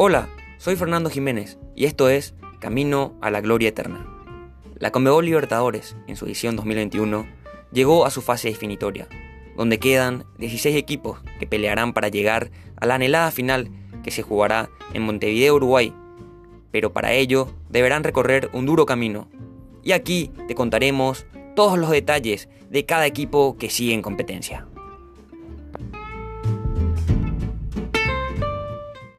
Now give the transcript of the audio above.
Hola, soy Fernando Jiménez y esto es Camino a la Gloria Eterna. La Conmebol Libertadores, en su edición 2021, llegó a su fase definitoria, donde quedan 16 equipos que pelearán para llegar a la anhelada final que se jugará en Montevideo, Uruguay, pero para ello deberán recorrer un duro camino. Y aquí te contaremos todos los detalles de cada equipo que sigue en competencia.